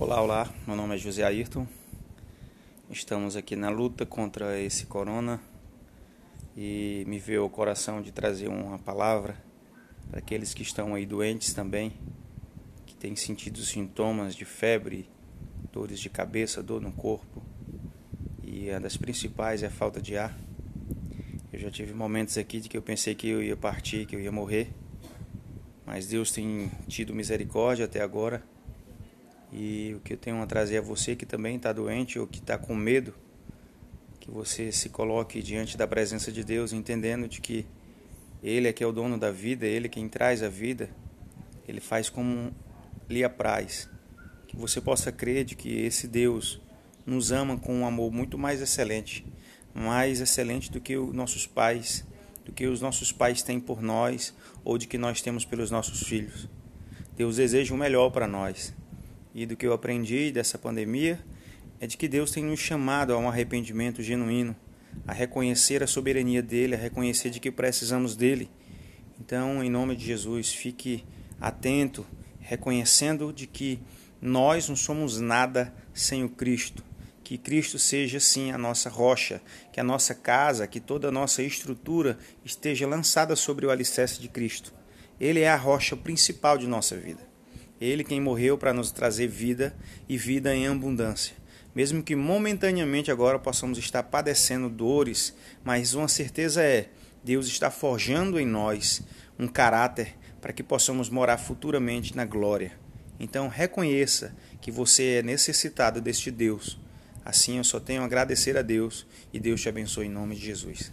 Olá, olá, meu nome é José Ayrton. Estamos aqui na luta contra esse corona e me veio ao coração de trazer uma palavra para aqueles que estão aí doentes também, que têm sentido sintomas de febre, dores de cabeça, dor no corpo e uma das principais é a falta de ar. Eu já tive momentos aqui de que eu pensei que eu ia partir, que eu ia morrer, mas Deus tem tido misericórdia até agora e o que eu tenho a trazer a você que também está doente ou que está com medo, que você se coloque diante da presença de Deus, entendendo de que Ele é que é o dono da vida, Ele é quem traz a vida, Ele faz como lhe apraz. Que você possa crer de que esse Deus nos ama com um amor muito mais excelente, mais excelente do que os nossos pais, do que os nossos pais têm por nós ou de que nós temos pelos nossos filhos. Deus deseja o melhor para nós e do que eu aprendi dessa pandemia é de que Deus tem nos chamado a um arrependimento genuíno, a reconhecer a soberania dele, a reconhecer de que precisamos dele. Então, em nome de Jesus, fique atento, reconhecendo de que nós não somos nada sem o Cristo. Que Cristo seja sim a nossa rocha, que a nossa casa, que toda a nossa estrutura esteja lançada sobre o alicerce de Cristo. Ele é a rocha principal de nossa vida. Ele quem morreu para nos trazer vida e vida em abundância. Mesmo que momentaneamente agora possamos estar padecendo dores, mas uma certeza é: Deus está forjando em nós um caráter para que possamos morar futuramente na glória. Então reconheça que você é necessitado deste Deus. Assim eu só tenho a agradecer a Deus e Deus te abençoe em nome de Jesus.